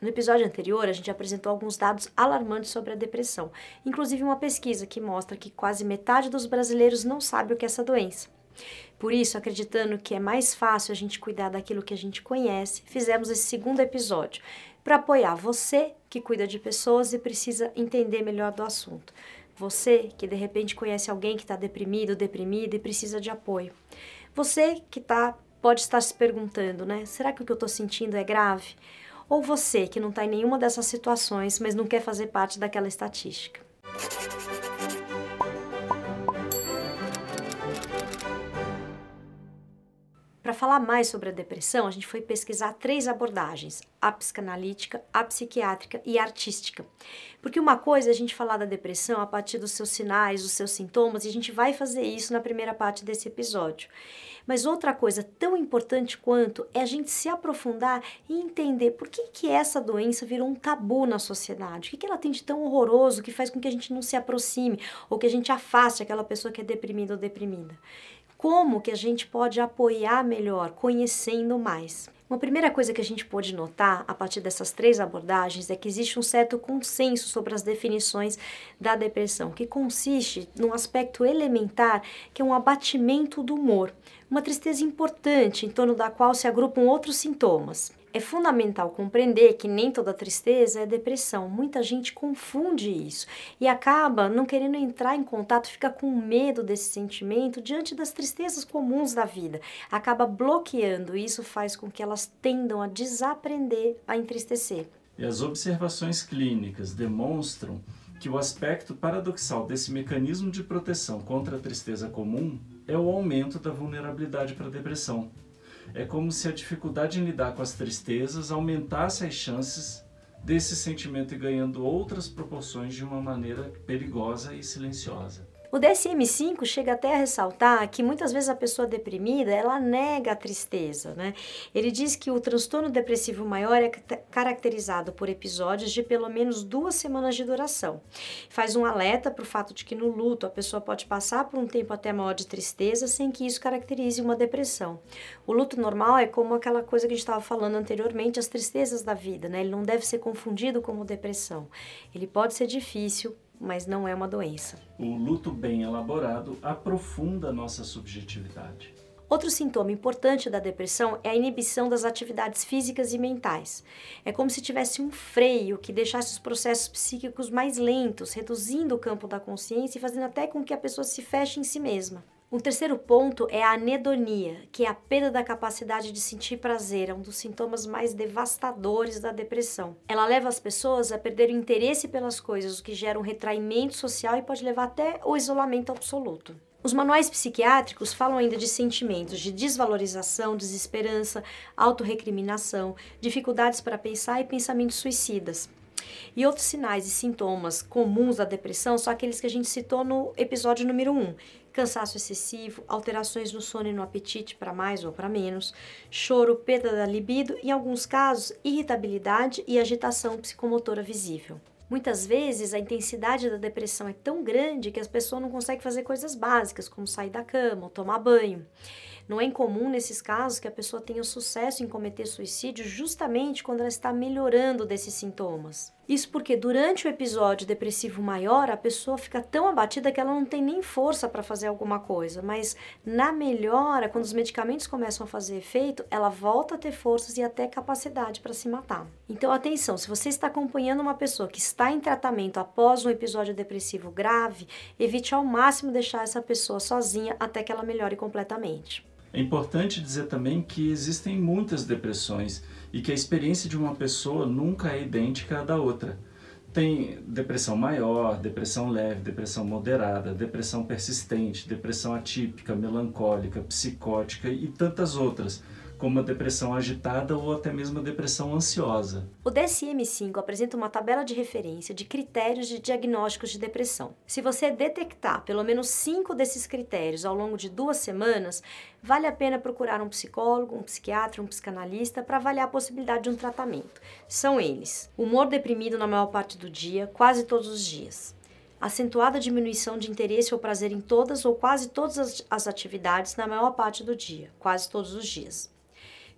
No episódio anterior, a gente apresentou alguns dados alarmantes sobre a depressão, inclusive uma pesquisa que mostra que quase metade dos brasileiros não sabe o que é essa doença. Por isso, acreditando que é mais fácil a gente cuidar daquilo que a gente conhece, fizemos esse segundo episódio para apoiar você que cuida de pessoas e precisa entender melhor do assunto. Você que de repente conhece alguém que está deprimido, deprimida e precisa de apoio. Você que tá, pode estar se perguntando, né? Será que o que eu estou sentindo é grave? Ou você que não está em nenhuma dessas situações, mas não quer fazer parte daquela estatística. Falar mais sobre a depressão, a gente foi pesquisar três abordagens: a psicanalítica, a psiquiátrica e a artística. Porque uma coisa é a gente falar da depressão a partir dos seus sinais, dos seus sintomas, e a gente vai fazer isso na primeira parte desse episódio. Mas outra coisa tão importante quanto é a gente se aprofundar e entender por que, que essa doença virou um tabu na sociedade. O que, que ela tem de tão horroroso que faz com que a gente não se aproxime ou que a gente afaste aquela pessoa que é deprimida ou deprimida como que a gente pode apoiar melhor, conhecendo mais. Uma primeira coisa que a gente pode notar a partir dessas três abordagens é que existe um certo consenso sobre as definições da depressão, que consiste num aspecto elementar que é um abatimento do humor, uma tristeza importante em torno da qual se agrupam outros sintomas. É fundamental compreender que nem toda tristeza é depressão. Muita gente confunde isso e acaba não querendo entrar em contato, fica com medo desse sentimento diante das tristezas comuns da vida. Acaba bloqueando e isso faz com que elas tendam a desaprender a entristecer. E as observações clínicas demonstram que o aspecto paradoxal desse mecanismo de proteção contra a tristeza comum é o aumento da vulnerabilidade para a depressão é como se a dificuldade em lidar com as tristezas aumentasse as chances desse sentimento ir ganhando outras proporções de uma maneira perigosa e silenciosa. O DSM-5 chega até a ressaltar que muitas vezes a pessoa deprimida, ela nega a tristeza, né? Ele diz que o transtorno depressivo maior é caracterizado por episódios de pelo menos duas semanas de duração. Faz um alerta para o fato de que no luto a pessoa pode passar por um tempo até maior de tristeza sem que isso caracterize uma depressão. O luto normal é como aquela coisa que a gente estava falando anteriormente, as tristezas da vida, né? Ele não deve ser confundido como depressão. Ele pode ser difícil, mas não é uma doença. O luto bem elaborado aprofunda nossa subjetividade. Outro sintoma importante da depressão é a inibição das atividades físicas e mentais. É como se tivesse um freio que deixasse os processos psíquicos mais lentos, reduzindo o campo da consciência e fazendo até com que a pessoa se feche em si mesma. Um terceiro ponto é a anedonia, que é a perda da capacidade de sentir prazer, é um dos sintomas mais devastadores da depressão. Ela leva as pessoas a perder o interesse pelas coisas, o que gera um retraimento social e pode levar até o isolamento absoluto. Os manuais psiquiátricos falam ainda de sentimentos de desvalorização, desesperança, autorrecriminação, dificuldades para pensar e pensamentos suicidas. E outros sinais e sintomas comuns da depressão são aqueles que a gente citou no episódio número 1, cansaço excessivo, alterações no sono e no apetite para mais ou para menos, choro, perda da libido em alguns casos, irritabilidade e agitação psicomotora visível. Muitas vezes a intensidade da depressão é tão grande que as pessoas não conseguem fazer coisas básicas, como sair da cama ou tomar banho. Não é incomum nesses casos que a pessoa tenha sucesso em cometer suicídio justamente quando ela está melhorando desses sintomas. Isso porque durante o episódio depressivo maior, a pessoa fica tão abatida que ela não tem nem força para fazer alguma coisa, mas na melhora, quando os medicamentos começam a fazer efeito, ela volta a ter forças e até capacidade para se matar. Então, atenção, se você está acompanhando uma pessoa que está em tratamento após um episódio depressivo grave, evite ao máximo deixar essa pessoa sozinha até que ela melhore completamente. É importante dizer também que existem muitas depressões e que a experiência de uma pessoa nunca é idêntica à da outra. Tem depressão maior, depressão leve, depressão moderada, depressão persistente, depressão atípica, melancólica, psicótica e tantas outras como a depressão agitada ou até mesmo a depressão ansiosa. O DSM-5 apresenta uma tabela de referência de critérios de diagnósticos de depressão. Se você detectar pelo menos cinco desses critérios ao longo de duas semanas, vale a pena procurar um psicólogo, um psiquiatra, um psicanalista para avaliar a possibilidade de um tratamento. São eles: humor deprimido na maior parte do dia, quase todos os dias acentuada diminuição de interesse ou prazer em todas ou quase todas as, atividades na maior parte do dia, quase todos os dias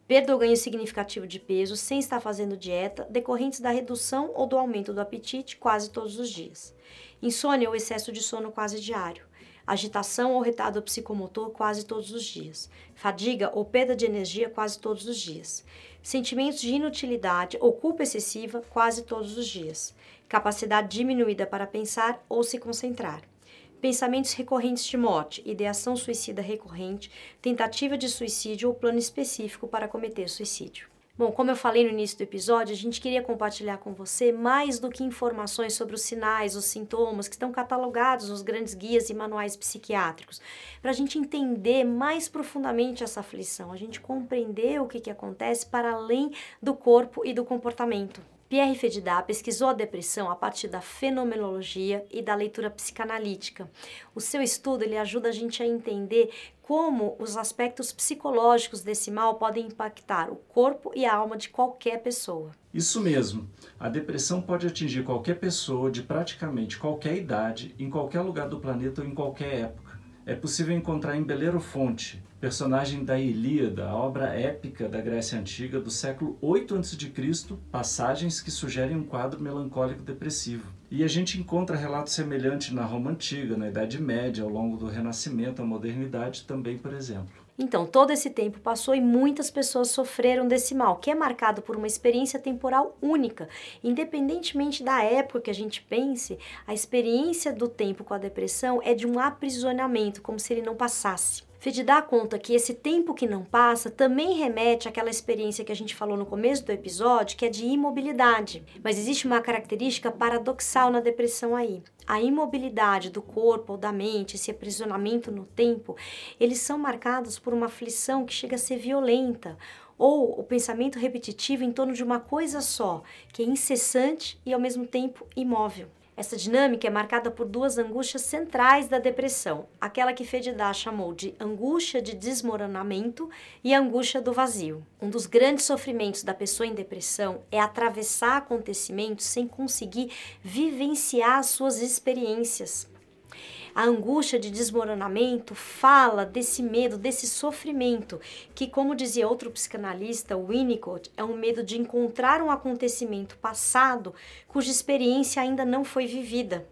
perda ou ganho significativo de peso sem estar fazendo dieta, decorrentes da redução ou do aumento do apetite quase todos os dias. Insônia ou excesso de sono quase diário. Agitação ou retardo psicomotor quase todos os dias. Fadiga ou perda de energia quase todos os dias. Sentimentos de inutilidade ou culpa excessiva quase todos os dias. Capacidade diminuída para pensar ou se concentrar pensamentos recorrentes de morte, ideação suicida recorrente, tentativa de suicídio ou plano específico para cometer suicídio. Bom, como eu falei no início do episódio, a gente queria compartilhar com você mais do que informações sobre os sinais, os sintomas que estão catalogados nos grandes guias e manuais psiquiátricos, para a gente entender mais profundamente essa aflição, a gente compreender o que, que acontece para além do corpo e do comportamento. Pierre Fedidá pesquisou a depressão a partir da fenomenologia e da leitura psicanalítica. O seu estudo ele ajuda a gente a entender como os aspectos psicológicos desse mal podem impactar o corpo e a alma de qualquer pessoa. Isso mesmo. A depressão pode atingir qualquer pessoa de praticamente qualquer idade, em qualquer lugar do planeta ou em qualquer época. É possível encontrar em Belerofonte, personagem da Ilíada, a obra épica da Grécia Antiga do século 8 a.C., passagens que sugerem um quadro melancólico depressivo. E a gente encontra relatos semelhantes na Roma Antiga, na Idade Média, ao longo do Renascimento, a modernidade também, por exemplo. Então, todo esse tempo passou e muitas pessoas sofreram desse mal, que é marcado por uma experiência temporal única. Independentemente da época que a gente pense, a experiência do tempo com a depressão é de um aprisionamento, como se ele não passasse. Fedidá conta que esse tempo que não passa também remete àquela experiência que a gente falou no começo do episódio, que é de imobilidade. Mas existe uma característica paradoxal na depressão aí. A imobilidade do corpo ou da mente, esse aprisionamento no tempo, eles são marcados por uma aflição que chega a ser violenta, ou o pensamento repetitivo em torno de uma coisa só, que é incessante e ao mesmo tempo imóvel. Essa dinâmica é marcada por duas angústias centrais da depressão, aquela que Fedidá chamou de angústia de desmoronamento e angústia do vazio. Um dos grandes sofrimentos da pessoa em depressão é atravessar acontecimentos sem conseguir vivenciar suas experiências. A angústia de desmoronamento fala desse medo, desse sofrimento, que, como dizia outro psicanalista, Winnicott, é um medo de encontrar um acontecimento passado cuja experiência ainda não foi vivida.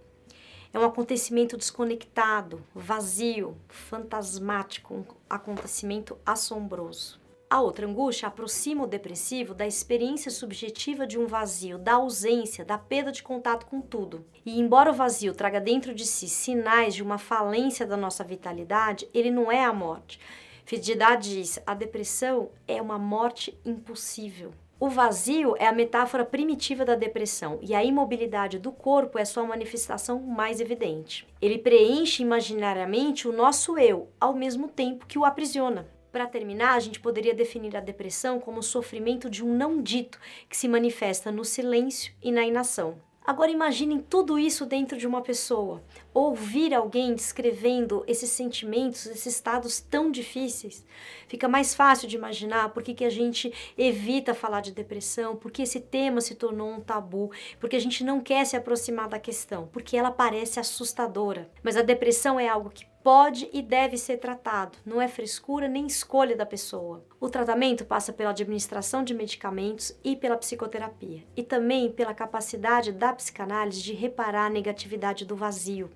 É um acontecimento desconectado, vazio, fantasmático, um acontecimento assombroso. A outra angústia aproxima o depressivo da experiência subjetiva de um vazio, da ausência, da perda de contato com tudo. E embora o vazio traga dentro de si sinais de uma falência da nossa vitalidade, ele não é a morte. Fidelidade diz: a depressão é uma morte impossível. O vazio é a metáfora primitiva da depressão e a imobilidade do corpo é sua manifestação mais evidente. Ele preenche imaginariamente o nosso eu, ao mesmo tempo que o aprisiona. Para terminar, a gente poderia definir a depressão como o sofrimento de um não dito que se manifesta no silêncio e na inação. Agora imaginem tudo isso dentro de uma pessoa. Ouvir alguém descrevendo esses sentimentos, esses estados tão difíceis. Fica mais fácil de imaginar por que, que a gente evita falar de depressão, porque esse tema se tornou um tabu, porque a gente não quer se aproximar da questão, porque ela parece assustadora. Mas a depressão é algo que pode e deve ser tratado, não é frescura nem escolha da pessoa. O tratamento passa pela administração de medicamentos e pela psicoterapia, e também pela capacidade da psicanálise de reparar a negatividade do vazio.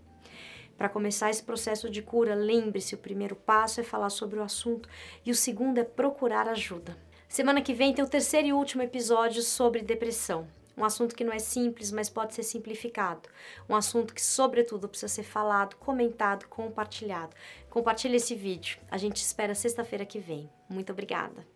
Para começar esse processo de cura, lembre-se: o primeiro passo é falar sobre o assunto e o segundo é procurar ajuda. Semana que vem tem o terceiro e último episódio sobre depressão. Um assunto que não é simples, mas pode ser simplificado. Um assunto que, sobretudo, precisa ser falado, comentado, compartilhado. Compartilhe esse vídeo. A gente espera sexta-feira que vem. Muito obrigada.